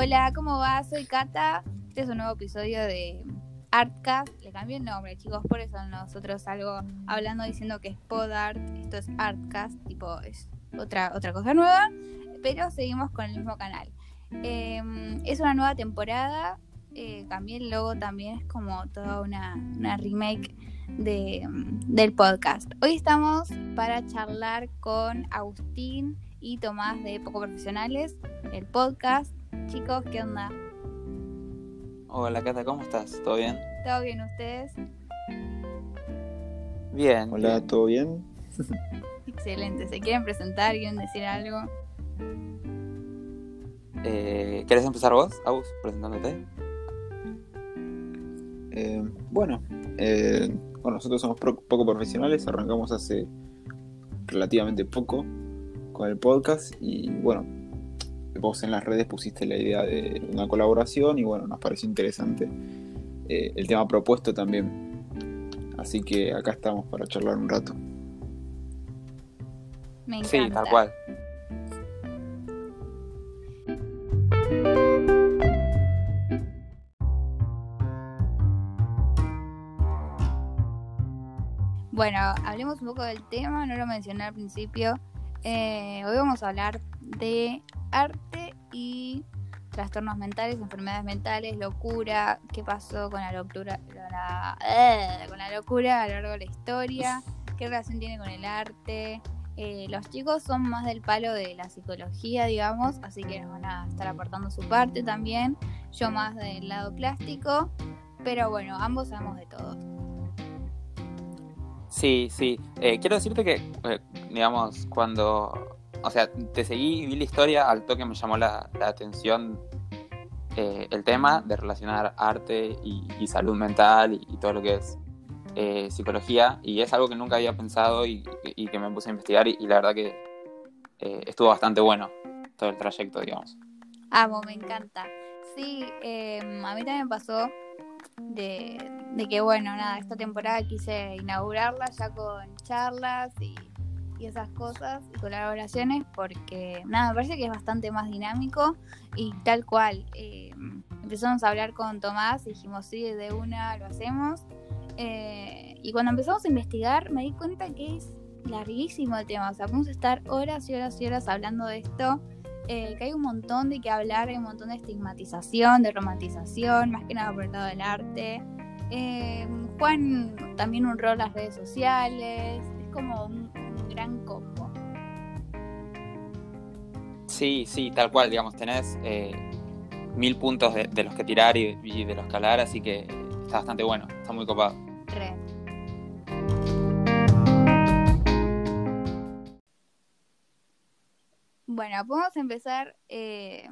Hola, ¿cómo va? Soy Cata. Este es un nuevo episodio de Artcast. Le cambié el nombre, chicos, por eso nosotros algo hablando diciendo que es Podart. Esto es Artcast, tipo, es otra, otra cosa nueva, pero seguimos con el mismo canal. Em, es una nueva temporada. Eh, cambié el logo también, es como toda una, una remake de, del podcast. Hoy estamos para charlar con Agustín y Tomás de Poco Profesionales, el podcast. Chicos, ¿qué onda? Hola Cata, ¿cómo estás? ¿Todo bien? ¿Todo bien ustedes? Bien. Hola, ¿todo bien? Excelente. ¿Se quieren presentar? ¿Quieren decir algo? Eh, ¿Querés empezar vos, Agus, presentándote? Eh, bueno, eh, bueno, nosotros somos pro- poco profesionales, arrancamos hace relativamente poco con el podcast y bueno, vos en las redes pusiste la idea de una colaboración y bueno, nos pareció interesante eh, el tema propuesto también. Así que acá estamos para charlar un rato. Me encanta. Sí, tal cual. Bueno, hablemos un poco del tema, no lo mencioné al principio. Eh, hoy vamos a hablar de arte y trastornos mentales, enfermedades mentales, locura, qué pasó con la locura, eh, con la locura a lo largo de la historia, qué relación tiene con el arte. Eh, los chicos son más del palo de la psicología, digamos, así que nos van a estar aportando su parte también. Yo más del lado plástico, pero bueno, ambos sabemos de todo. Sí, sí. Eh, quiero decirte que, digamos, cuando. O sea, te seguí y vi la historia, al toque me llamó la, la atención eh, el tema de relacionar arte y, salud mental y, todo lo que es eh, psicología. Y es algo que nunca había pensado y, y que me puse a investigar. Y, la verdad que eh, estuvo bastante bueno todo el trayecto, digamos. Amo, me encanta. Sí, eh, a mí también pasó de, de que, bueno, nada, esta temporada quise inaugurarla ya con charlas y, y esas cosas y colaboraciones porque, nada, me parece que es bastante más dinámico y tal cual. eh, empezamos a hablar con Tomás y dijimos, sí, de una lo hacemos. Eh, y cuando empezamos a investigar me di cuenta que es larguísimo el tema, o sea, podemos estar horas y horas y horas hablando de esto eh, que hay un montón de que hablar, hay un montón de estigmatización, de romantización, más que nada por el lado del arte. Eh, Juan también un rol las redes sociales, es como un, Sí, sí, tal cual, digamos, tenés eh, mil puntos de, los que tirar y, y de los que hablar, así que está bastante bueno, está muy copado. Re. Bueno, podemos empezar eh,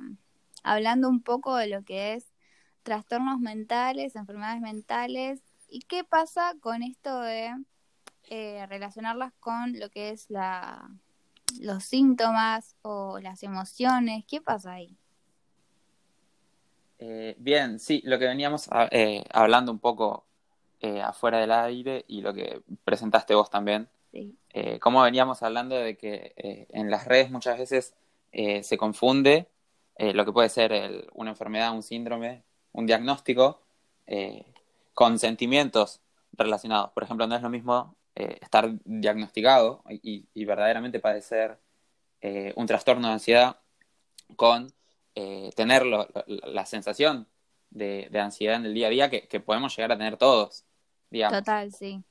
hablando un poco de lo que es trastornos mentales, enfermedades mentales y qué pasa con esto de eh, relacionarlas con lo que es la, los síntomas o las emociones. ¿Qué pasa ahí? Eh, bien, sí, lo que veníamos a- eh, hablando un poco eh, afuera del aire y lo que presentaste vos también, Sí. como veníamos hablando de que en las redes muchas veces se confunde lo que puede ser el- una enfermedad, un síndrome, un diagnóstico, con sentimientos relacionados. Por ejemplo, no es lo mismo eh, estar diagnosticado y, y verdaderamente padecer eh, un trastorno de ansiedad con eh, tener lo- lo- la sensación de, de ansiedad en el día a día que, que podemos llegar a tener todos, digamos. Total, sí.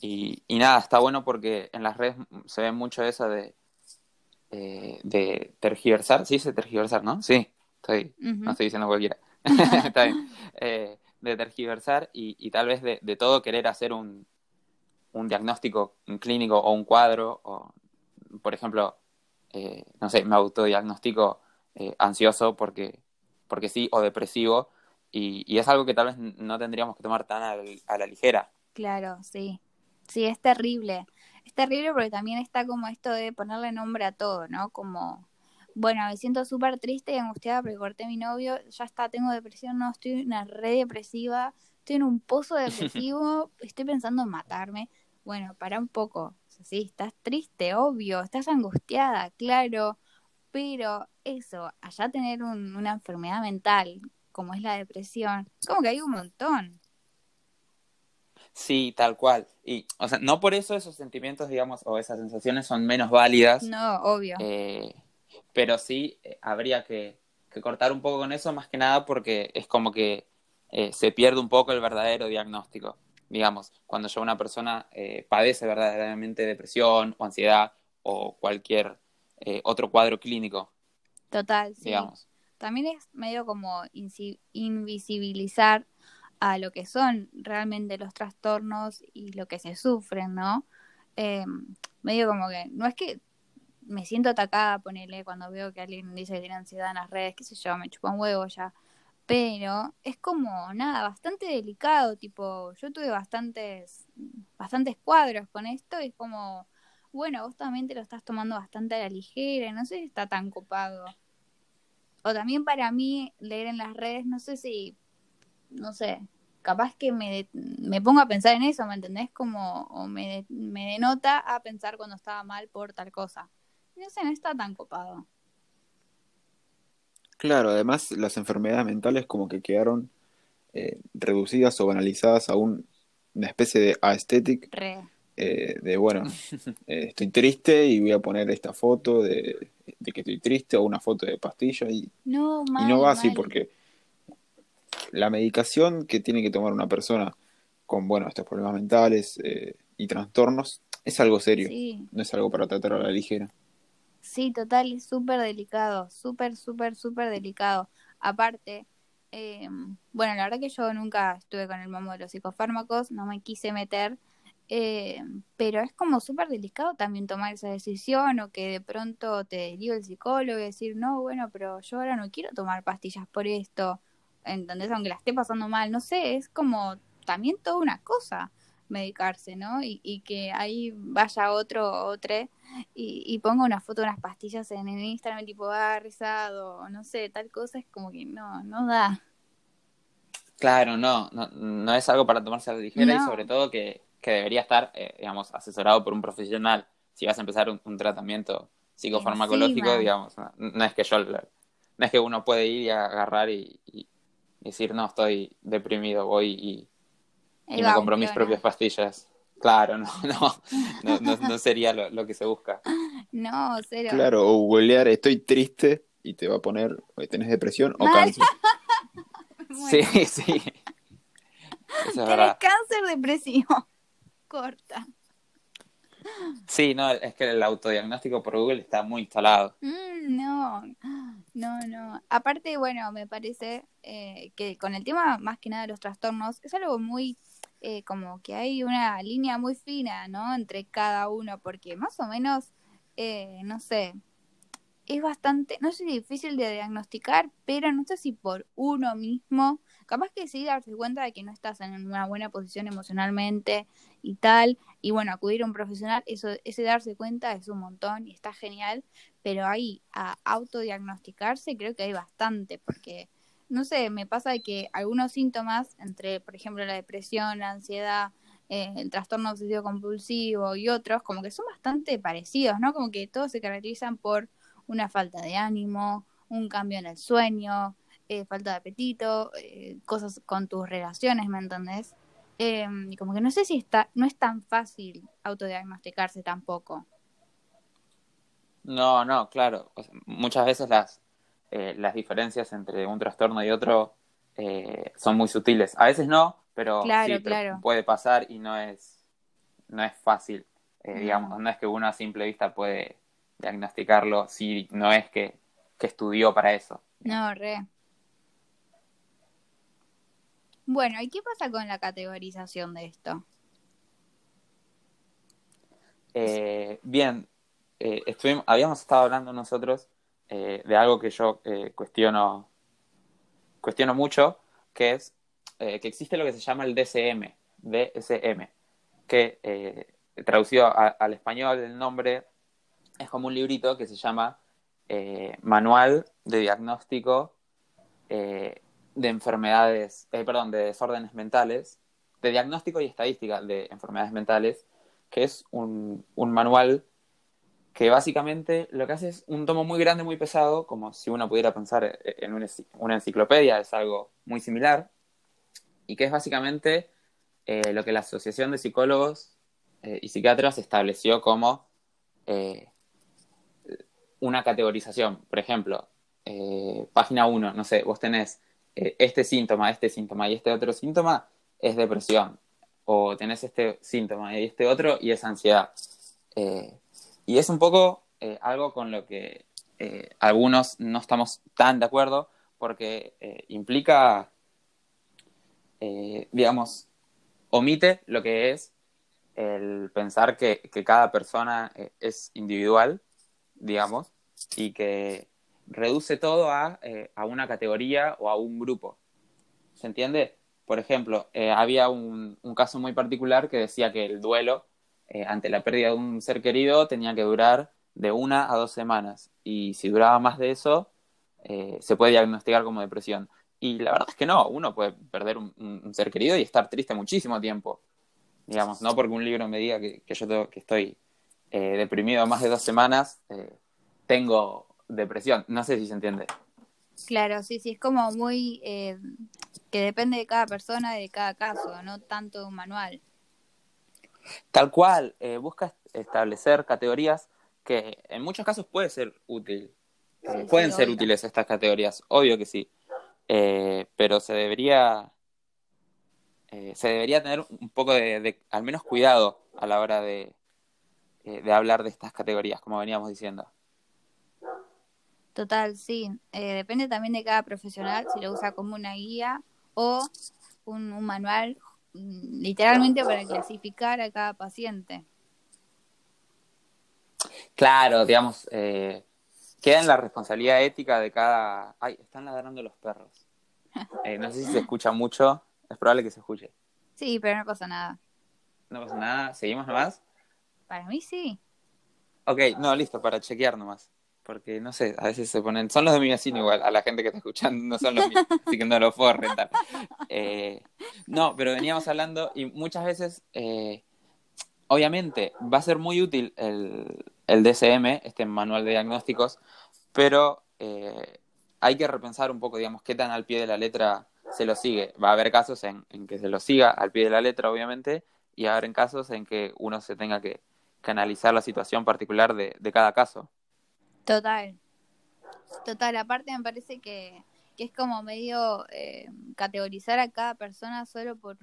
Y, y nada, está bueno porque en las redes se ve mucho eso de, de tergiversar. ¿Sí dice tergiversar, no? Sí, estoy, Ujú. no estoy diciendo cualquiera. Está bien. De tergiversar y, y tal vez de, de todo querer hacer un, un diagnóstico clínico o un cuadro. O, por ejemplo, eh, no sé, me autodiagnostico eh, ansioso porque, porque sí, o depresivo. Y, y es algo que tal vez no tendríamos que tomar tan a la- a la ligera. Claro, sí. Sí, es terrible. Es terrible porque también está como esto de ponerle nombre a todo, ¿no? Como, bueno, me siento súper triste y angustiada porque corté a mi novio, ya está, tengo depresión, no, estoy en una red depresiva, estoy en un pozo depresivo, estoy pensando en matarme. Bueno, para un poco. O sea, sí, estás triste, obvio, estás angustiada, claro. pero eso, allá tener un- una enfermedad mental como es la depresión, como que hay un montón. Sí, tal cual. Y, o sea, no por eso esos sentimientos, digamos, o esas sensaciones son menos válidas, No, obvio. eh, pero sí eh, habría que, que cortar un poco con eso, más que nada porque es como que eh, se pierde un poco el verdadero diagnóstico. Digamos, cuando ya una persona eh, padece verdaderamente depresión o ansiedad o cualquier eh, otro cuadro clínico, Total, sí. digamos. También es medio como invisibilizar a lo que son realmente los trastornos y lo que se sufren, ¿no? Eh, medio como que, no es que me siento atacada, ponele, cuando veo que alguien dice que tiene ansiedad en las redes, qué sé yo, me chupa un huevo ya. Pero es como, nada, bastante delicado, tipo, yo tuve bastantes, bastantes cuadros con esto y es como, bueno, vos también te lo estás tomando bastante a la ligera, y no sé si está tan copado. O también para mí leer en las redes, no sé si, no sé, capaz que me, me pongo a pensar en eso, ¿me entendés? Como, o me, me denota a pensar cuando estaba mal por tal cosa. No sé, no está tan copado. Claro, además las enfermedades mentales como que quedaron eh, reducidas o banalizadas a un- una especie de aesthetic Re. eh, de, bueno, eh, estoy triste y voy a poner esta foto de, de que estoy triste o una foto de pastilla y, No, y no va así porque la medicación que tiene que tomar una persona con, bueno, estos problemas mentales eh, y trastornos es algo serio, Sí, no es algo para tratar a la ligera. Sí, total, es súper delicado, súper, súper, súper delicado. Aparte, eh, bueno, la verdad que yo nunca estuve con el mambo de los psicofármacos, no me quise meter, eh, pero es como súper delicado también tomar esa decisión o que de pronto te derive el psicólogo y decir, no, bueno, pero yo ahora no quiero tomar pastillas por esto, ¿entendés? Aunque la esté pasando mal, no sé, es como también toda una cosa medicarse, ¿no? Y, y que ahí vaya otro o otra y, y ponga una foto de unas pastillas en el Instagram, tipo, ah, rezado, no sé, tal cosa, es como que no, no da. Claro, no, no, no es algo para tomarse a la ligera y sobre todo que, que debería estar, eh, digamos, asesorado por un profesional. Si vas a empezar un, un tratamiento psicofarmacológico, Encima. digamos, no, no es que yo, no es que uno puede ir y agarrar y, y decir, no, estoy deprimido, voy y, Ahí y va, me un compro mis propias pastillas. Claro, no, no, no, no, no sería lo, lo que se busca. No, cero. Claro, o googlear estoy triste y te va a poner, eh, tenés depresión o cáncer. Bueno, Sí, sí. Es Tenés verdad. cáncer depresivo. Corta. Sí, no, es que el autodiagnóstico por Google está muy instalado. Mm, no, no, no. Aparte, bueno, me parece eh, que con el tema más que nada de los trastornos, es algo muy, eh, como que hay una línea muy fina, ¿no? Entre cada uno, porque más o menos, eh, no sé, es bastante, no sé difícil de diagnosticar, pero no sé si por uno mismo, capaz que sí darse cuenta de que no estás en una buena posición emocionalmente y tal, y bueno, acudir a un profesional, eso, ese darse cuenta es un montón y está genial, pero ahí a autodiagnosticarse creo que hay bastante, porque no sé, me pasa de que algunos síntomas, entre por ejemplo la depresión, la ansiedad, eh, el trastorno obsesivo compulsivo y otros, como que son bastante parecidos, ¿no? Como que todos se caracterizan por una falta de ánimo, un cambio en el sueño, eh, falta de apetito, eh, cosas con tus relaciones, ¿me entendés? Eh, y como que no sé si está, no es tan fácil autodiagnosticarse tampoco. No, no, claro. Muchas veces las, eh, las diferencias entre un trastorno y otro eh, son muy sutiles. A veces no, pero Claro, sí, pero puede pasar y no es, no es fácil. Eh, No. Digamos, no es que uno a simple vista puede diagnosticarlo si no es que, que estudió para eso. No, re. Bueno, ¿y qué pasa con la categorización de esto? Eh, bien, eh, estuvimos, habíamos estado hablando nosotros eh, de algo que yo eh, cuestiono, cuestiono mucho, que es eh, que existe lo que se llama el DSM, DSM, que traducido al español el nombre es como un librito que se llama Manual de Diagnóstico de Enfermedades, perdón, de Desórdenes Mentales, de Diagnóstico y Estadística de Enfermedades Mentales, que es un, un manual que básicamente lo que hace es un tomo muy grande, muy pesado, como si uno pudiera pensar en una, enciclopedia, es algo muy similar, y que es básicamente eh, lo que la Asociación de Psicólogos eh, y Psiquiatras estableció como eh, una categorización. Por ejemplo, página 1, no sé, vos tenés este síntoma, este síntoma y este otro síntoma, es depresión. O tenés este síntoma y este otro y es ansiedad. Y es un poco algo con lo que algunos no estamos tan de acuerdo porque implica, digamos, omite lo que es el pensar que, cada persona eh, es individual, digamos, y que reduce todo a, eh, a, una categoría o a un grupo. ¿Se entiende? Por ejemplo, eh, había un, caso muy particular que decía que el duelo ante la pérdida de un ser querido tenía que durar de una a dos semanas y si duraba más de eso, se puede diagnosticar como depresión. Y la verdad es que no, uno puede perder un, ser querido y estar triste muchísimo tiempo. Digamos, no porque un libro me diga que, yo que estoy eh, deprimido más de dos semanas, eh, tengo depresión. No sé si se entiende. Claro, sí, sí, es como muy eh, que depende de cada persona de cada caso, no tanto de un manual. Tal cual, busca establecer categorías que en muchos casos puede ser útil. pueden ser útiles estas categorías, obvio que sí. Eh, pero se debería eh, se debería tener un poco de, al menos cuidado a la hora de, eh, de hablar de estas categorías, como veníamos diciendo. Total, sí. depende también de cada profesional si lo usa como una guía o un, manual mm, literalmente para clasificar a cada paciente. Claro, digamos, queda en la responsabilidad ética de cada... Ay, están ladrando los perros. Eh, no sé si se escucha mucho, es probable que se escuche. Sí, pero no pasa nada. ¿No pasa nada? ¿Seguimos nomás? Para mí sí. Ok, no, listo, para chequear nomás. Porque no sé, a veces se ponen. Son los de mi vecino igual, a la gente que está escuchando no son los míos, así que no los puedo rentar. Eh, no, pero veníamos hablando y muchas veces, eh, obviamente, va a ser muy útil el, el DSM, este manual de diagnósticos, pero eh, hay que repensar un poco, digamos, qué tan al pie de la letra se lo sigue. Va a haber casos en, que se lo siga al pie de la letra, obviamente, y va a casos en que uno se tenga que, analizar la situación particular de, cada caso. Total. Total, aparte me parece que, es como medio eh, categorizar a cada persona solo por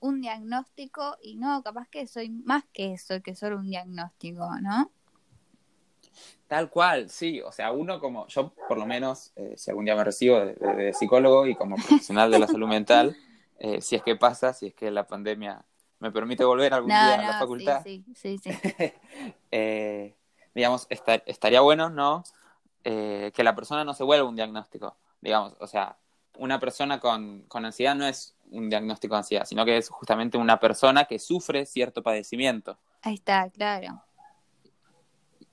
un diagnóstico y no, capaz que soy más que eso, que solo un diagnóstico, ¿no? Tal cual, sí. O sea, uno como, yo por lo menos, eh, si algún día me recibo de, psicólogo y como profesional de la salud mental, eh, si es que pasa, si es que la pandemia me permite volver algún día a la facultad. Sí, sí, sí. Eh, digamos, estaría bueno, ¿no? que la persona no se vuelva un diagnóstico. Digamos, o sea, una persona con, con ansiedad no es un diagnóstico de ansiedad, sino que es justamente una persona que sufre cierto padecimiento. Ahí está, claro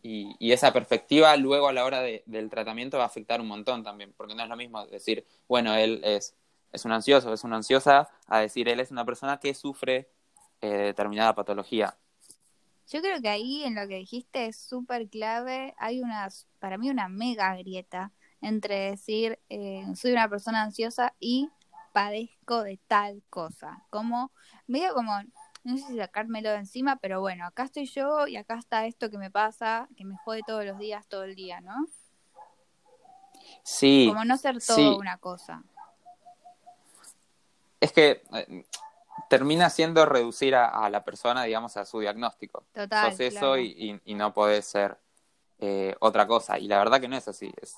y, esa perspectiva luego a la hora del tratamiento va a afectar un montón también, porque no es lo mismo decir, bueno, él es, es un ansioso, es una ansiosa, a decir, él es una persona que sufre eh, determinada patología. Yo creo que ahí en lo que dijiste es súper clave, hay una, para mí una mega grieta entre decir, eh, soy una persona ansiosa y padezco de tal cosa, como medio como no sé si sacármelo de encima, pero bueno, acá estoy yo y acá está esto que me pasa, que me jode todos los días, todo el día, ¿no? Sí. Como no ser todo una cosa. Es que eh, termina siendo reducir a, la persona, digamos, a su diagnóstico. Total. Sos eso y, no podés ser eh, otra cosa. Y la verdad que no es así. Es,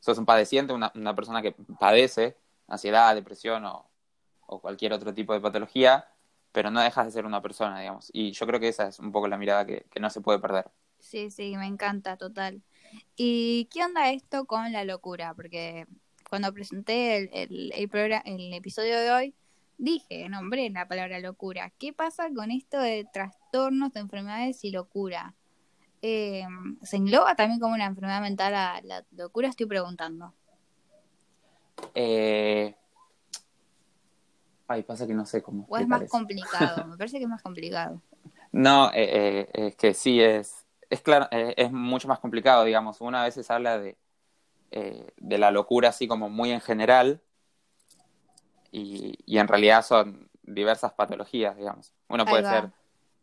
sos un padeciente, una, una persona que padece ansiedad, depresión o, o cualquier otro tipo de patología pero no dejas de ser una persona, digamos. Y yo creo que esa es un poco la mirada que, no se puede perder. Sí, sí, me encanta, total. ¿Y qué onda esto con la locura? Porque cuando presenté el, el, el episodio de hoy, dije, nombré la palabra locura. ¿Qué pasa con esto de trastornos, de enfermedades y locura? Eh, ¿Se engloba también como una enfermedad mental a la locura? Estoy preguntando. Eh, Ay, pasa que no sé cómo. O es más complicado, me parece que es más complicado. No, eh, eh, es que sí, es, es claro, eh, es mucho más complicado, digamos. Uno a veces habla de, eh, de la locura así como muy en general y, y en realidad son diversas patologías, digamos. Uno puede ser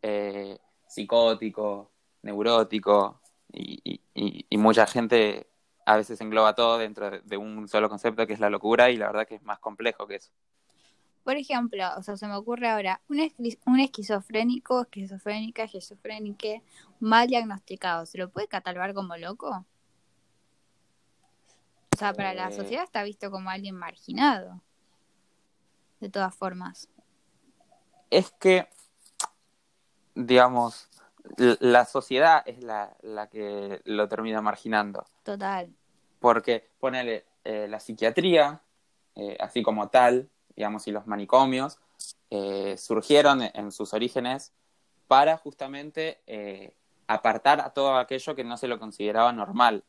eh, psicótico, neurótico y, y- y- y mucha gente a veces engloba todo dentro de, de un solo concepto que es la locura y la verdad que es más complejo que eso. Por ejemplo, o sea, se me ocurre ahora, un, esqui- un esquizofrénico, esquizofrénica, esquizofrénique mal diagnosticado, ¿se lo puede catalogar como loco? O sea, para la Eh. sociedad está visto como alguien marginado. De todas formas. Es que, digamos, la sociedad es la, la que lo termina marginando. Total. Porque, ponele, eh, la psiquiatría, eh, así como tal, digamos, y los manicomios, eh, surgieron en, sus orígenes para justamente apartar a todo aquello que no se lo consideraba normal.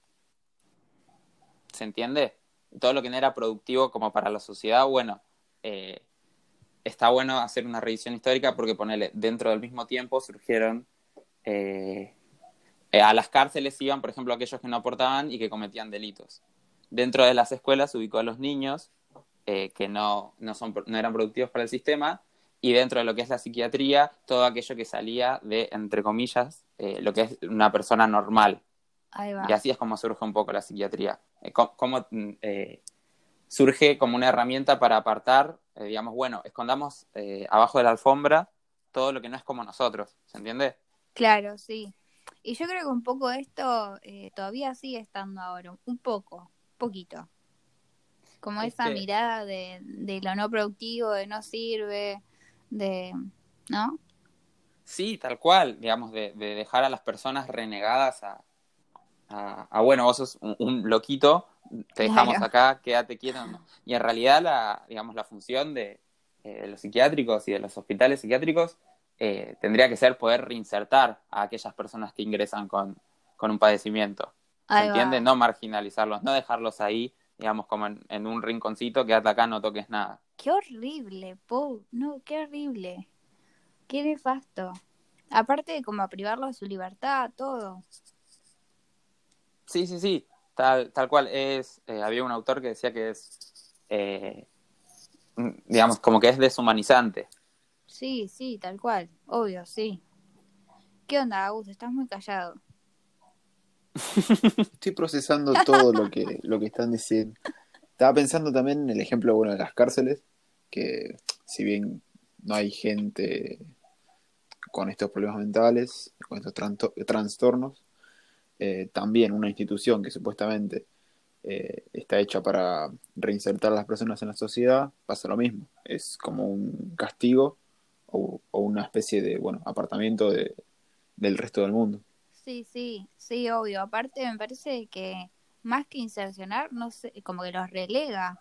¿Se entiende? Todo lo que no era productivo como para la sociedad, bueno, eh, está bueno hacer una revisión histórica porque, ponele, dentro del mismo tiempo surgieron eh, eh, a las cárceles iban, por ejemplo, aquellos que no aportaban y que cometían delitos. Dentro de las escuelas se ubicó a los niños eh, que no, no, son, no eran productivos para el sistema y dentro de lo que es la psiquiatría, todo aquello que salía de, entre comillas, eh, lo que es una persona normal. Ahí va. Y así es como surge un poco la psiquiatría. Eh, cómo, mm, surge como una herramienta para apartar, eh, digamos, bueno, escondamos eh, abajo de la alfombra todo lo que no es como nosotros, ¿se entiende? Claro, sí. Y yo creo que un poco esto eh, todavía sigue estando ahora, un poco, poquito. Como Es esa mirada de, de lo no productivo, de no sirve, de... ¿No? Sí, tal cual, digamos, de, de dejar a las personas renegadas a, a, a, bueno, vos sos un, un loquito, te dejamos Claro. acá, quédate quieto. ¿no? Y en realidad, la, digamos, la función de, eh, de los psiquiátricos y de los hospitales psiquiátricos eh, tendría que ser poder reinsertar a aquellas personas que ingresan con, con un padecimiento. ¿Se entiende? No marginalizarlos, no dejarlos ahí, digamos, como en, en un rinconcito, quédate acá, no toques nada. Qué horrible. No, qué horrible. Qué nefasto. Aparte de como a privarlo de su libertad, todo. Sí, sí, sí, tal, tal cual. Es, eh, había un autor que decía que es, eh, mm, digamos, como que es deshumanizante. Sí, sí, tal cual. Obvio, sí. ¿Qué onda, Agus? Estás muy callado. Estoy procesando todo lo que, lo que están diciendo. Estaba pensando también en el ejemplo bueno de las cárceles, que si bien no hay gente con estos problemas mentales, con estos trastornos, eh, también una institución que supuestamente eh, está hecha para reinsertar a las personas en la sociedad, pasa lo mismo. Es como un castigo o, o una especie de, bueno, apartamiento de, del resto del mundo. Sí, sí, sí, obvio. Aparte me parece que más que insercionar, no sé, como que los relega.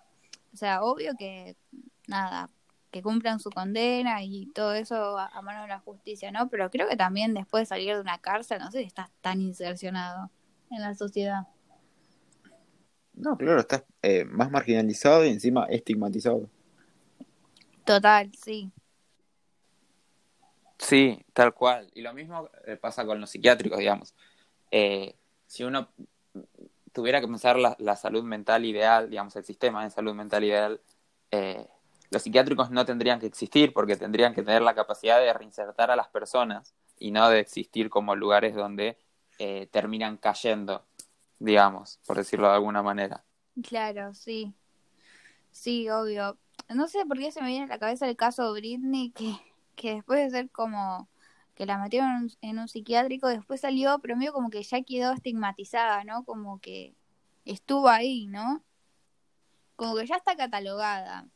O sea, obvio que, nada, que cumplan su condena y todo eso a, a mano de la justicia, ¿no? Pero creo que también después de salir de una cárcel, no sé si estás tan insercionado en la sociedad. No, claro, estás eh, más marginalizado y encima estigmatizado. Total, sí. Sí, tal cual. Y lo mismo eh, pasa con los psiquiátricos, digamos. Eh, si uno tuviera que pensar la, la salud mental ideal, digamos, el sistema de salud mental ideal, eh, los psiquiátricos no tendrían que existir porque tendrían que tener la capacidad de reinsertar a las personas y no de existir como lugares donde eh, terminan cayendo, digamos, por decirlo de alguna manera. Claro, sí. Sí, obvio. No sé por qué se me viene a la cabeza el caso de Britney, que, que después de ser como que la metieron en un, en un psiquiátrico, después salió, pero medio como que ya quedó estigmatizada, ¿no? Como que estuvo ahí, ¿no? Como que ya está catalogada.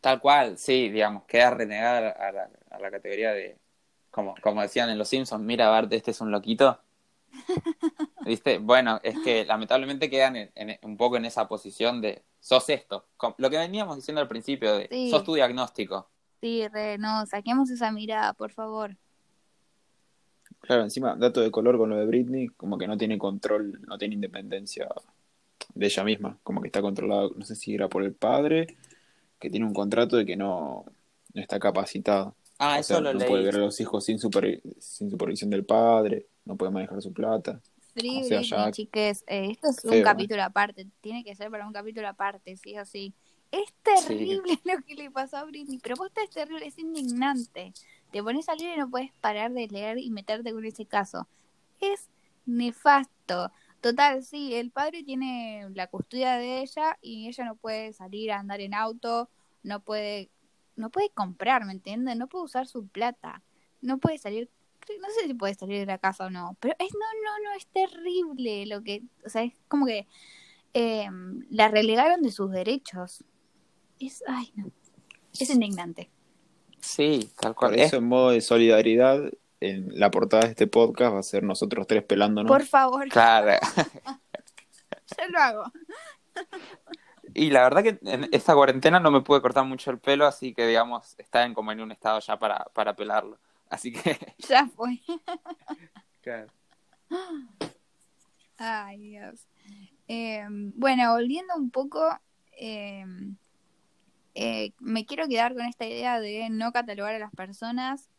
Tal cual, sí, digamos, queda renegada a la, a la categoría de, como, como decían en Los Simpsons, mira Bart, este es un loquito. ¿Viste? Bueno, es que lamentablemente quedan en- en- un poco en esa posición de, sos esto. Lo que veníamos diciendo al principio de, Sí. sos tu diagnóstico. Sí, re, no, saquemos esa mirada, por favor. Claro, encima, dato de color con lo de Britney, como que no tiene control, no tiene independencia de ella misma, como que está controlado, no sé si era por el padre, que tiene un contrato de que no, no está capacitado. Ah, O eso sea, lo no leí. puede ver a los hijos sin, super- sin supervisión del padre. no puede manejar su plata. Free O sea, Britney, ya- chiques, eh, esto es un ¿eh? capítulo aparte, tiene que ser para un capítulo aparte, sí o sí. Es terrible lo que le pasó a Britney, pero posta es terrible, es indignante. Te pones a leer y no puedes parar de leer y meterte con ese caso. Es nefasto. Total, sí, el padre tiene la custodia de ella y ella no puede salir a andar en auto, no puede, no puede comprar, ¿me entiendes? No puede usar su plata, no puede salir, no sé si puede salir de la casa o no, pero es, no, no, no, es terrible lo que, o sea, es como que eh, la relegaron de sus derechos. Es, ay, no, es indignante. Sí, tal Por cual. eso, en modo de solidaridad, en la portada de este podcast va a ser nosotros tres pelándonos. Por favor, Claro. yo lo hago. Y la verdad que en esta cuarentena no me pude cortar mucho el pelo, así que digamos, está en como en un estado ya para, para pelarlo. Así que. Ya fue. Claro. Ay, Dios. Eh, bueno, volviendo un poco, eh, eh, me quiero quedar con esta idea de no catalogar a las personas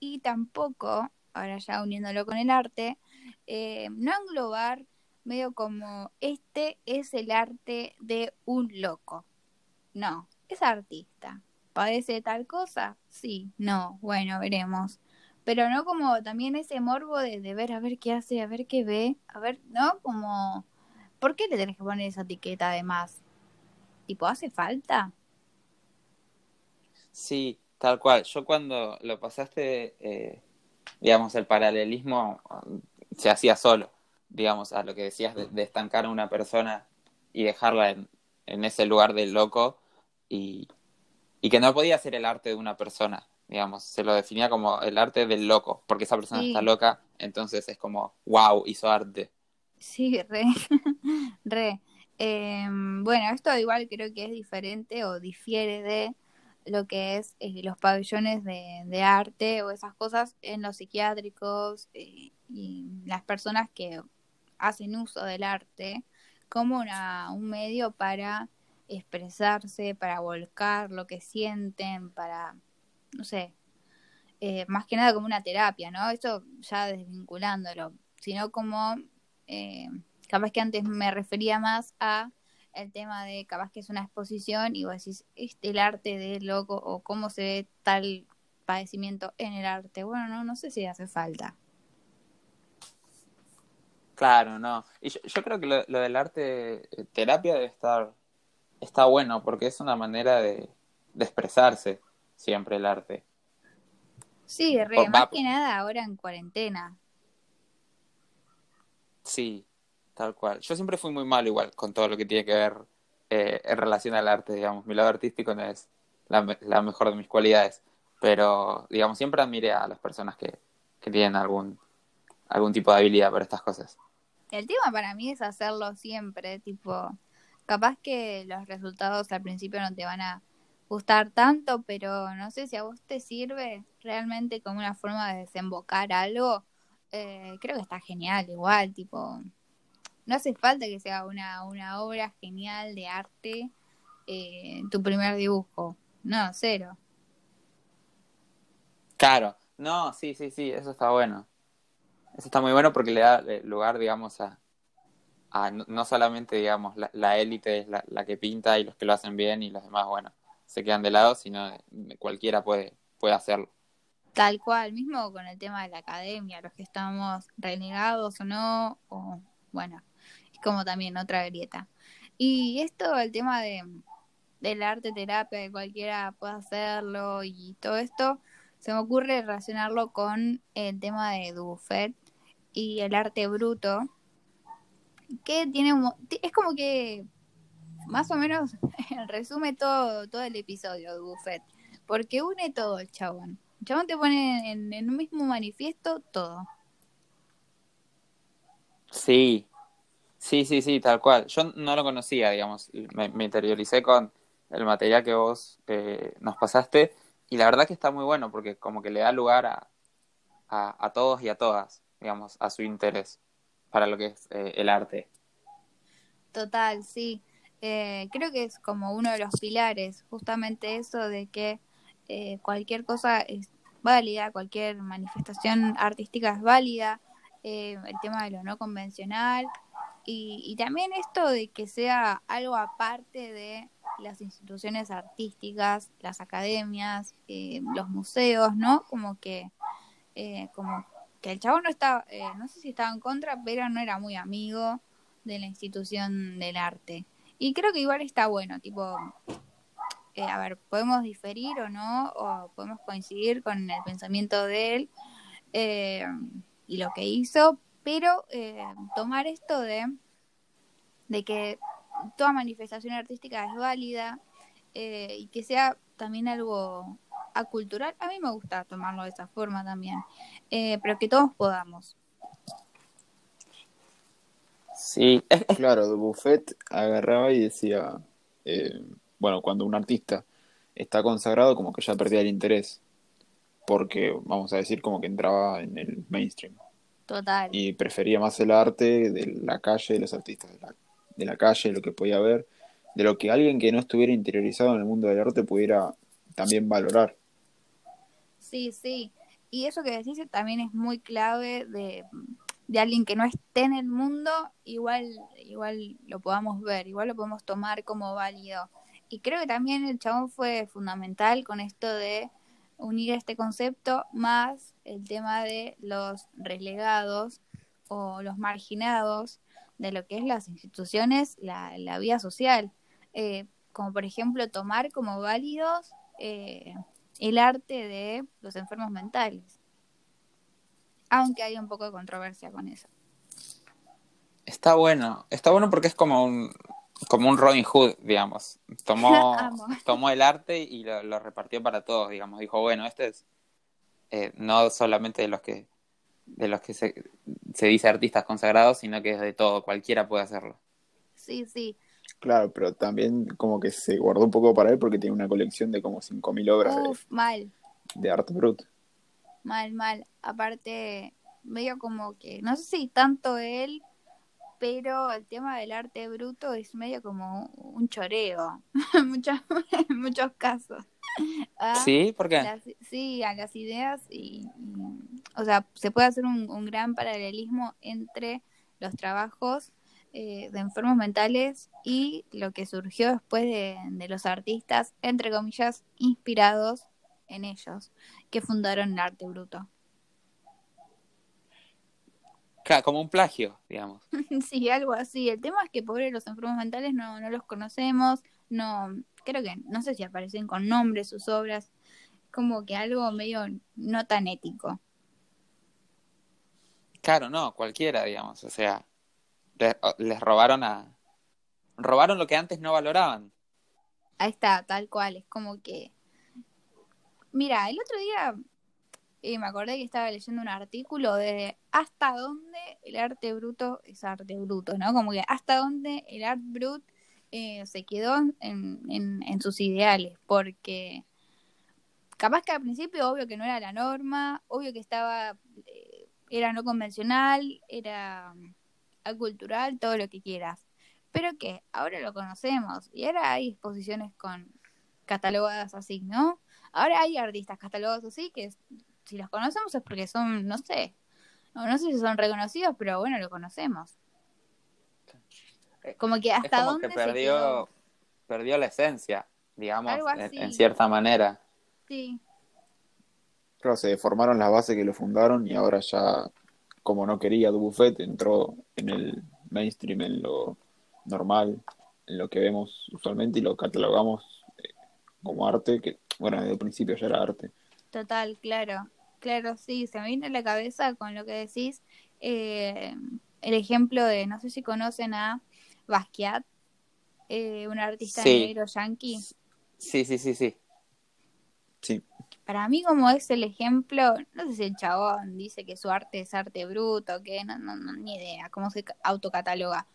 y tampoco, ahora ya uniéndolo con el arte, eh, no englobar medio como este es el arte de un loco. No, es artista. ¿Padece de tal cosa? Sí, no, bueno, veremos pero no como también ese morbo de, de ver a ver qué hace, a ver qué ve, a ver, ¿no? Como, ¿por qué le tenés que poner esa etiqueta además? Tipo, ¿hace falta? Sí, tal cual. Yo cuando lo pasaste, eh, digamos, el paralelismo um, se hacía solo, digamos, a lo que decías de, de estancar a una persona y dejarla en, en ese lugar del loco y, y que no podía ser el arte de una persona, digamos, se lo definía como el arte del loco, porque esa persona Sí. está loca, entonces es como, wow, hizo arte. Sí, re, re. Eh, bueno, esto igual creo que es diferente o difiere de lo que es eh, los pabellones de, arte o esas cosas en los psiquiátricos eh, y las personas que hacen uso del arte como una, un medio para expresarse, para volcar lo que sienten, para, no sé, eh, más que nada como una terapia, ¿no? Esto ya desvinculándolo, sino como, eh, capaz que antes me refería más a el tema de capaz que es una exposición y vos decís, este el arte de loco o cómo se ve tal padecimiento en el arte. Bueno, no, no sé si hace falta. Claro, no. Y yo, yo creo que lo, lo del arte eh, terapia debe estar, está bueno, porque es una manera de, de expresarse siempre el arte. Sí, re, más va- que nada ahora en cuarentena. Sí, tal cual. Yo siempre fui muy malo igual con todo lo que tiene que ver eh, en relación al arte, digamos. Mi lado artístico no es la, la mejor de mis cualidades, pero digamos, siempre admiré a las personas que, que tienen algún, algún tipo de habilidad para estas cosas. El tema para mí es hacerlo siempre, tipo, capaz que los resultados al principio no te van a gustar tanto, pero no sé si a vos te sirve realmente como una forma de desembocar algo, eh, creo que está genial igual, tipo, no hace falta que sea una, una obra genial de arte eh, tu primer dibujo, no, cero. Claro, no, sí, sí, sí, eso está bueno. Eso está muy bueno porque le da eh, lugar, digamos, a, a no, no solamente, digamos, la, la élite es la, la que pinta y los que lo hacen bien y los demás, bueno, se quedan de lado, sino eh, cualquiera puede, puede hacerlo. Tal cual, mismo con el tema de la academia, los que estamos renegados o no, o bueno, como también otra grieta. Y esto, el tema de del arte terapia, que cualquiera puede hacerlo y todo esto, se me ocurre relacionarlo con el tema de Dubuffet y el arte bruto, que tiene un es como que más o menos resume todo, todo el episodio de Buffet, porque une todo el chabón. El chabón te pone en, en un mismo manifiesto todo. Sí, sí, sí, sí, tal cual. Yo no lo conocía, digamos, me interioricé con el material que vos eh, nos pasaste y la verdad que está muy bueno porque como que le da lugar a, a, a todos y a todas, digamos, a su interés para lo que es eh, el arte. Total, sí. Eh, creo que es como uno de los pilares, justamente eso de que eh, cualquier cosa es válida, cualquier manifestación artística es válida eh, el tema de lo no convencional y, y también esto de que sea algo aparte de las instituciones artísticas, las academias, eh, los museos, ¿no? Como que, eh, como que el chavo no estaba, eh, no sé si estaba en contra, pero no era muy amigo de la institución del arte. Y creo que igual está bueno, tipo, eh, a ver, podemos diferir o no, o podemos coincidir con el pensamiento de él eh, y lo que hizo, pero eh, tomar esto de, de que toda manifestación artística es válida eh, y que sea también algo acultural, a mí me gusta tomarlo de esa forma también, eh, pero que todos podamos. Sí, Claro, Buffet agarraba y decía, eh, bueno, cuando un artista está consagrado, como que ya perdía el interés, porque, vamos a decir, como que entraba en el mainstream Total. y prefería más el arte de la calle, de los artistas de la, de la calle, lo que podía ver, de lo que alguien que no estuviera interiorizado en el mundo del arte pudiera también valorar. Sí, sí. Y eso que decís también es muy clave de, de alguien que no esté en el mundo, igual, igual lo podamos ver, igual lo podemos tomar como válido. Y creo que también el chabón fue fundamental con esto de unir este concepto más el tema de los relegados o los marginados de lo que es las instituciones, la, la social. Eh, como por ejemplo tomar como válidos eh, el arte de los enfermos mentales. Aunque hay un poco de controversia con eso. está bueno. Está bueno porque es como un, como un Robin Hood, digamos. Tomó, tomó el arte y lo, lo repartió para todos, digamos. Dijo, bueno, este es eh, no solamente de los que de los que se, se dice artistas consagrados, sino que es de todo, cualquiera puede hacerlo. Sí, sí. Claro, pero también como que se guardó un poco para él porque tiene una colección de como 5.000 obras de, Uf, mal, de arte bruto. mal, mal. Aparte, medio como que, no sé si tanto él, pero el tema del arte bruto es medio como un choreo. Muchas, en muchos casos. ¿Sí? ¿Por qué? las- sí, a las ideas y, y- o sea, se puede hacer un, un gran paralelismo entre los trabajos eh, de enfermos mentales y lo que surgió después de, de los artistas, entre comillas, inspirados en ellos, que fundaron el arte bruto. Claro, como un plagio, digamos. Sí, algo así. El tema es que pobre los enfermos mentales no, no los conocemos, no, creo que, no sé si aparecen con nombres sus obras, como que algo medio no tan ético. Claro, no, cualquiera, digamos. O sea, les, les robaron a... Robaron lo que antes no valoraban. Ahí está, tal cual, es como que... Mira, el otro día eh, me acordé que estaba leyendo un artículo de hasta dónde el arte bruto es arte bruto, ¿no? Como que hasta dónde el art brut eh, se quedó en, en, sus ideales, porque capaz que al principio obvio que no era la norma, obvio que estaba, eh, era no convencional, era acultural, todo lo que quieras. Pero que ahora lo conocemos y ahora hay exposiciones con catalogadas así, ¿no? Ahora hay artistas catalogados así que si los conocemos es porque son, no sé, no, no sé si son reconocidos, pero bueno, lo conocemos. Como que Es hasta como dónde que se quedó. perdió, perdió la esencia, digamos, en cierta manera. Sí, Claro, se deformaron las bases que lo fundaron y ahora ya, como no quería Dubuffet, entró en el mainstream, en lo normal, en lo que vemos usualmente y lo catalogamos eh, como arte, que bueno, desde el principio ya era arte. total, claro. Claro, sí, se me viene a la cabeza con lo que decís eh, el ejemplo de, no sé si conocen a Basquiat, eh, un artista Sí. negro yankee. Sí, sí, sí, sí. Sí, Para mí como es el ejemplo, no sé si el chabón dice que su arte es arte bruto, que no, no, no, ni idea, cómo se ca- autocataloga.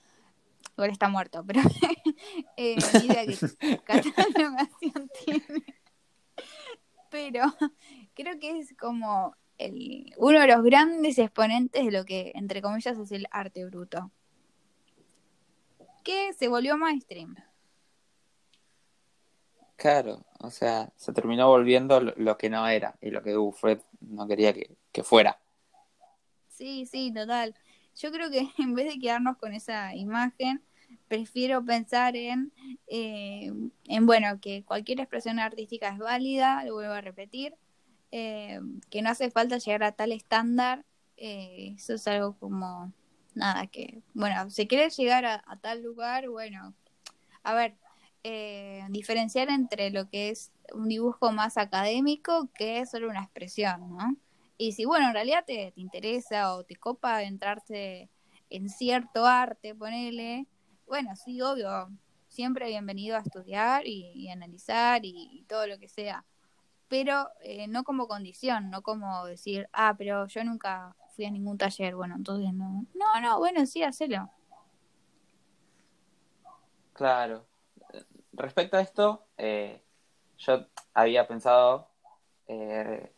Igual está muerto, pero eh, ni idea qué catalogación tiene. Pero creo que es como el, uno de los grandes exponentes de lo que, entre comillas, es el arte bruto. Que se volvió mainstream. Claro, o sea, se terminó volviendo lo, que no era y lo que Buffett no quería que, que fuera. Sí, sí, total. Yo creo que en vez de quedarnos con esa imagen, prefiero pensar en, eh, en bueno, que cualquier expresión artística es válida, lo vuelvo a repetir, eh, que no hace falta llegar a tal estándar, eh, eso es algo como, nada, que, bueno, si quieres llegar a, tal lugar, bueno, a ver, eh, diferenciar entre lo que es un dibujo más académico que es solo una expresión, ¿no? Y si, bueno, en realidad te, te interesa o te copa entrarte en cierto arte, ponele, bueno, sí, obvio, siempre bienvenido a estudiar y, analizar y, todo lo que sea, pero eh, no como condición, no como decir, ah, pero yo nunca fui a ningún taller, bueno, entonces no, no, no, bueno, sí, hacelo. Claro. Respecto a esto, eh, yo había pensado eh,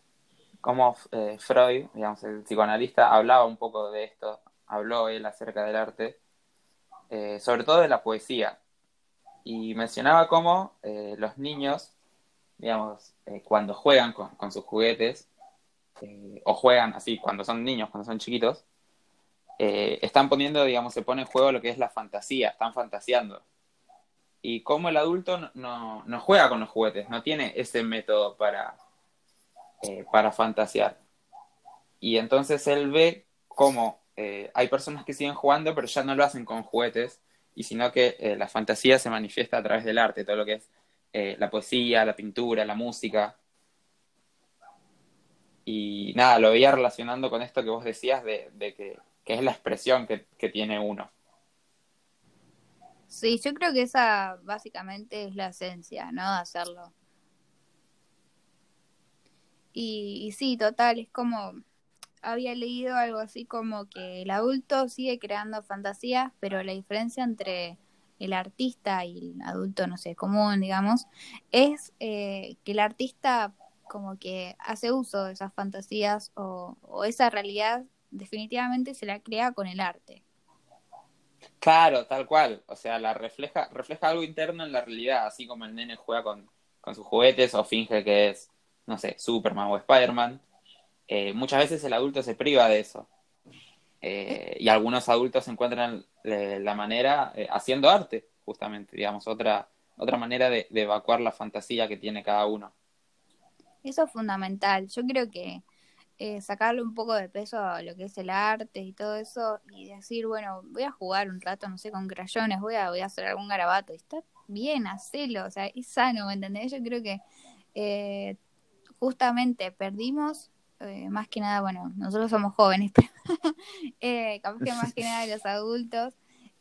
cómo eh, Freud, digamos, el psicoanalista, hablaba un poco de esto, habló él acerca del arte, eh, sobre todo de la poesía, y mencionaba cómo eh, los niños, digamos, eh, cuando juegan con, con sus juguetes, eh, o juegan así, cuando son niños, cuando son chiquitos, eh, están poniendo, digamos, se pone en juego lo que es la fantasía, están fantaseando. Y cómo el adulto no, no, no juega con los juguetes, no tiene ese método para, eh, para fantasear. Y entonces él ve cómo eh, hay personas que siguen jugando, pero ya no lo hacen con juguetes, y sino que eh, la fantasía se manifiesta a través del arte, todo lo que es eh, la poesía, la pintura, la música. Y nada, lo veía relacionando con esto que vos decías de, de que, es la expresión que, que tiene uno. Sí, yo creo que esa básicamente es la esencia, ¿no? Hacerlo. Y, y, sí, total, es como, había leído algo así como que el adulto sigue creando fantasías, pero la diferencia entre el artista y el adulto, no sé, común, digamos, es eh, que el artista como que hace uso de esas fantasías o, esa realidad definitivamente se la crea con el arte. Claro, tal cual. O sea, la refleja, refleja algo interno en la realidad, así como el nene juega con, con sus juguetes o finge que es, no sé, Superman o Spider-Man. Eh, muchas veces el adulto se priva de eso. Eh, y algunos adultos encuentran eh, la manera eh, haciendo arte, justamente, digamos, otra, otra manera de, evacuar la fantasía que tiene cada uno. Eso es fundamental. Yo creo que eh, sacarle un poco de peso a lo que es el arte y todo eso y decir, bueno, voy a jugar un rato, no sé, con crayones, voy a, voy a hacer algún garabato. Y está bien, hacelo, o sea, es sano, ¿me entendés? Yo creo que eh, justamente perdimos, eh, más que nada, bueno, nosotros somos jóvenes, pero eh, capaz que más que nada los adultos,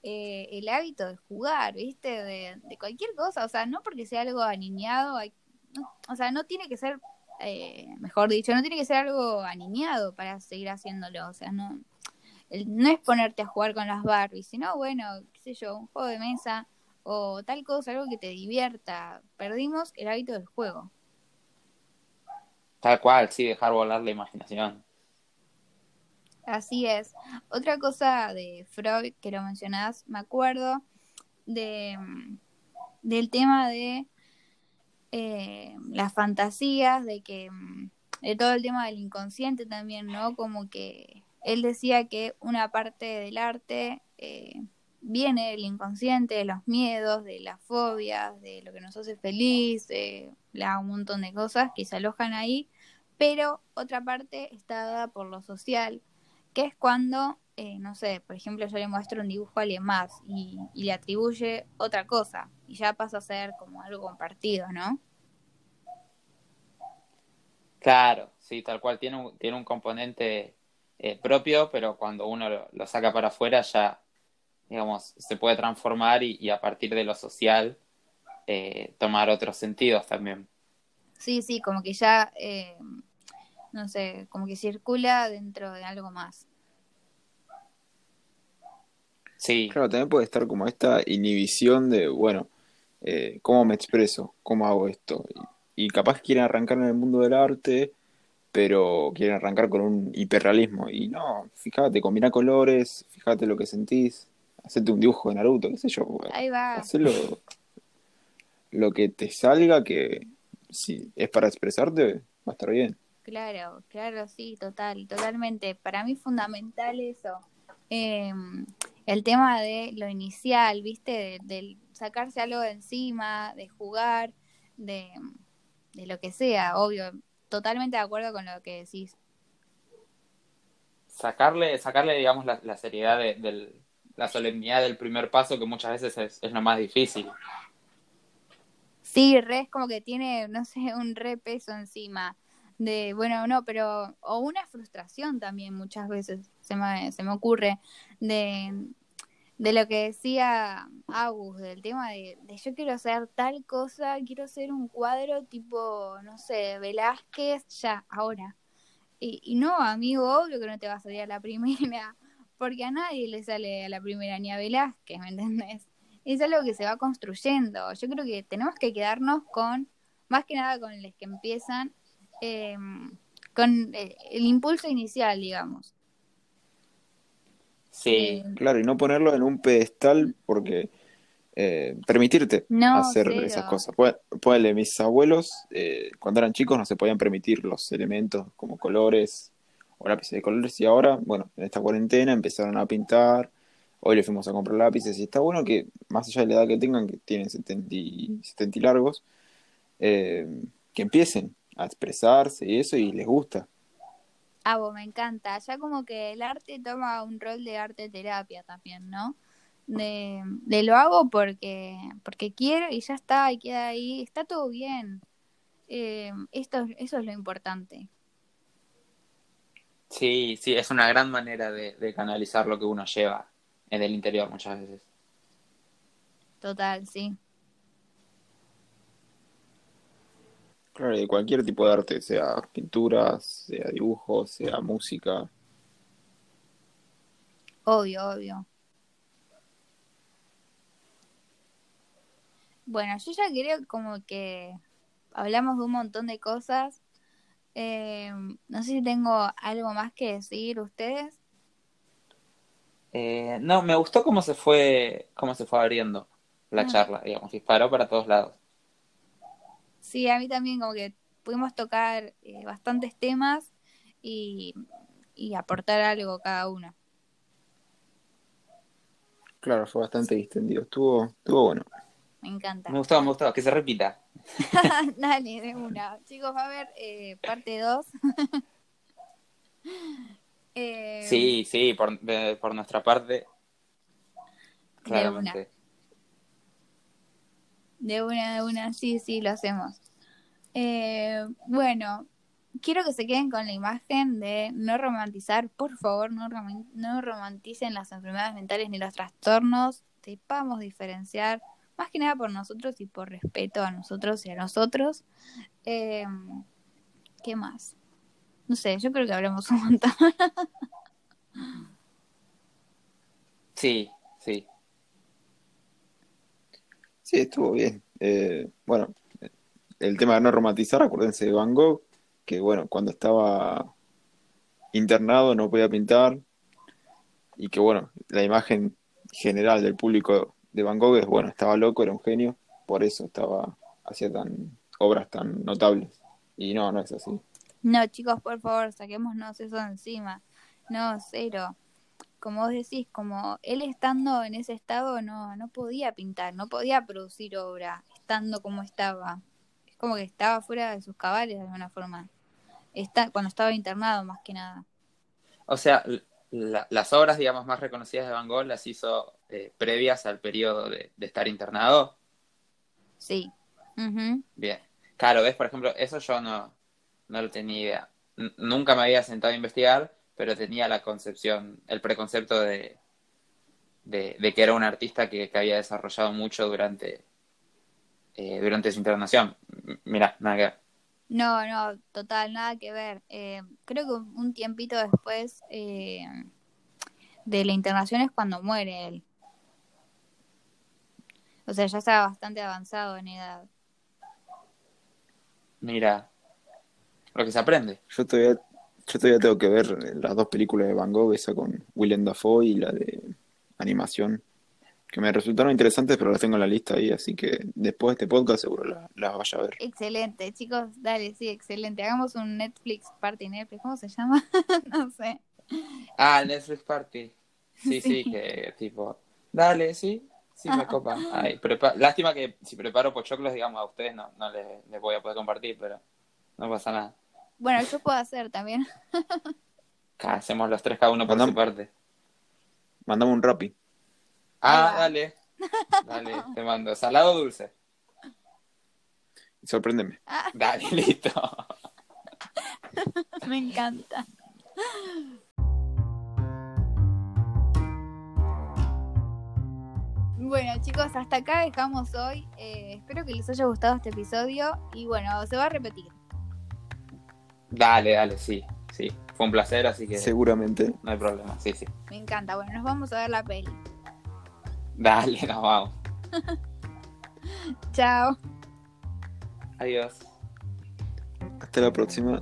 eh, el hábito de jugar, ¿viste? De, de, cualquier cosa, o sea, no porque sea algo aniñado, hay, no, o sea, no tiene que ser eh, mejor dicho, no tiene que ser algo aniñado para seguir haciéndolo, o sea, no, no es ponerte a jugar con las Barbies, sino, bueno, qué sé yo, un juego de mesa o tal cosa, algo que te divierta. Perdimos el hábito del juego. Tal cual, sí, dejar volar la imaginación. Así es. Otra cosa de Freud que lo mencionás, me acuerdo de del tema de eh, las fantasías, de que de todo el tema del inconsciente también, ¿no? Como que él decía que una parte del arte eh, viene del inconsciente, de los miedos, de las fobias, de lo que nos hace feliz, de la, un montón de cosas que se alojan ahí, pero otra parte está dada por lo social, que es cuando, eh, no sé, por ejemplo, yo le muestro un dibujo a alguien más y, y le atribuye otra cosa, y ya pasa a ser como algo compartido, ¿no? Claro, sí, tal cual, tiene un, tiene un componente eh, propio, pero cuando uno lo, lo, saca para afuera ya, digamos, se puede transformar y, y a partir de lo social eh, tomar otros sentidos también. Sí, sí, como que ya, eh, no sé, como que circula dentro de algo más. Sí. Claro, también puede estar como esta inhibición de, bueno, eh, ¿cómo me expreso? ¿Cómo hago esto? Y, y, capaz quieren arrancar en el mundo del arte, pero quieren arrancar con un hiperrealismo. Y no, fíjate, combina colores, fíjate lo que sentís, hacete un dibujo de Naruto, qué sé yo. Ahí va. Hacelo lo que te salga, que si es para expresarte, va a estar bien. Claro, claro, sí, total, totalmente. Para mí es fundamental eso. Em, el tema de lo inicial, ¿viste? De, sacarse algo de encima, de jugar, de, de lo que sea, obvio. Totalmente de acuerdo con lo que decís. Sacarle, sacarle digamos, la, seriedad de, la solemnidad del primer paso, que muchas veces es, es lo más difícil. Sí, re es como que tiene, no sé, un re peso encima de, bueno, no, pero, o una frustración también muchas veces se me, se me ocurre de, de lo que decía Agus, del tema de, yo quiero hacer tal cosa, quiero hacer un cuadro tipo, no sé, Velázquez, ya, ahora. Y, y no, amigo, obvio que no te va a salir a la primera, porque a nadie le sale a la primera ni a Velázquez, ¿me entendés? Es algo que se va construyendo. Yo creo que tenemos que quedarnos con, más que nada con los que empiezan, eh, con eh, el impulso inicial, digamos. Sí. Eh, Claro, y no ponerlo en un pedestal porque eh, permitirte No, hacer cero. esas cosas. Pue- Ponele, mis abuelos, eh, cuando eran chicos no se podían permitir los elementos como colores o lápices de colores y ahora, bueno, en esta cuarentena empezaron a pintar. Hoy le fuimos a comprar lápices y está bueno que, más allá de la edad que tengan, que tienen 70 y, 70 y largos, eh, que empiecen a expresarse y eso y les gusta. Ah, vos, me encanta. Ya como que el arte toma un rol de arte terapia también, ¿no? De, de lo hago porque, porque quiero y ya está, y queda ahí, está todo bien. Eh, esto, eso es lo importante. Sí, sí, es una gran manera de, de canalizar lo que uno lleva en el interior muchas veces. Total, sí. Claro, de cualquier tipo de arte, sea pintura, sea dibujo, sea música. Obvio, obvio. Bueno, yo ya creo como que hablamos de un montón de cosas. Eh, no sé si tengo algo más que decir ustedes. Eh, no, me gustó cómo se fue, cómo se fue abriendo la Ah. charla, digamos, disparó para todos lados. Sí, a mí también como que pudimos tocar eh, bastantes temas y, y aportar algo cada uno. Claro, fue bastante distendido. Estuvo, estuvo bueno. Me encanta. Me gustó, me gustó, que se repita. Dale, de una. Chicos, va a haber eh, parte 2. eh, Sí, sí, por, de- por nuestra parte, claramente. De una, de una, sí, sí, lo hacemos. Eh, bueno, quiero que se queden con la imagen de no romantizar, por favor, no, rom- no romanticen las enfermedades mentales ni los trastornos, sepamos diferenciar, más que nada por nosotros y por respeto a nosotros y a nosotros. Eh, ¿Qué más? No sé, yo creo que hablamos un montón. Sí, sí. Sí, estuvo bien. Eh, bueno, el tema de no romantizar, acuérdense de Van Gogh, que bueno, cuando estaba internado no podía pintar y que bueno, la imagen general del público de Van Gogh es, bueno, estaba loco, era un genio, por eso estaba, hacía tan, obras tan notables. Y no, no es así. No, chicos, por favor, saquémonos eso encima. No, cero. Como vos decís, como él estando en ese estado no, no podía pintar, no podía producir obra, estando como estaba. Es como que estaba fuera de sus cabales de alguna forma. Está, cuando estaba internado, más que nada. O sea, la- las obras, digamos, más reconocidas de Van Gogh las hizo eh, previas al periodo de, de estar internado. Sí. Bien. Claro, ves, por ejemplo, eso yo no, no lo tenía idea. N- nunca me había sentado a investigar, pero tenía la concepción, el preconcepto de, de, de que era un artista que, que había desarrollado mucho durante, eh, durante su internación. Mira, nada que ver. No, no, total, nada que ver. Eh, creo que un tiempito después eh, de la internación es cuando muere él. O sea, ya estaba bastante avanzado en edad. Mira, lo que se aprende. Yo todavía, yo todavía tengo que ver las dos películas de Van Gogh, esa con Willem Dafoe y la de animación, que me resultaron interesantes, pero las tengo en la lista ahí, así que después de este podcast seguro las la vaya a ver. Excelente, chicos, dale, sí, excelente. Hagamos un Netflix Party Netflix, ¿cómo se llama? no sé. Ah, el Netflix Party. Sí, sí, que tipo, dale, sí, sí, me copa. Ay, prepa- Lástima que si preparo pochoclos, digamos, a ustedes no, no les, les voy a poder compartir, pero no pasa nada. Bueno, yo puedo hacer también. Hacemos los tres cada uno por su parte. Mandame un rapi. Ah, dale. Dale, te mando. ¿Salado o dulce? Sorpréndeme. Dale, listo. Me encanta. Bueno, chicos, hasta acá dejamos hoy. Eh, espero que les haya gustado este episodio y bueno, se va a repetir. Dale, dale, sí. Sí, fue un placer, así que Seguramente. no hay problema. Sí, sí. Me encanta. Bueno, nos vamos a ver la peli. Dale, nos vamos. Chao. Adiós. Hasta la próxima.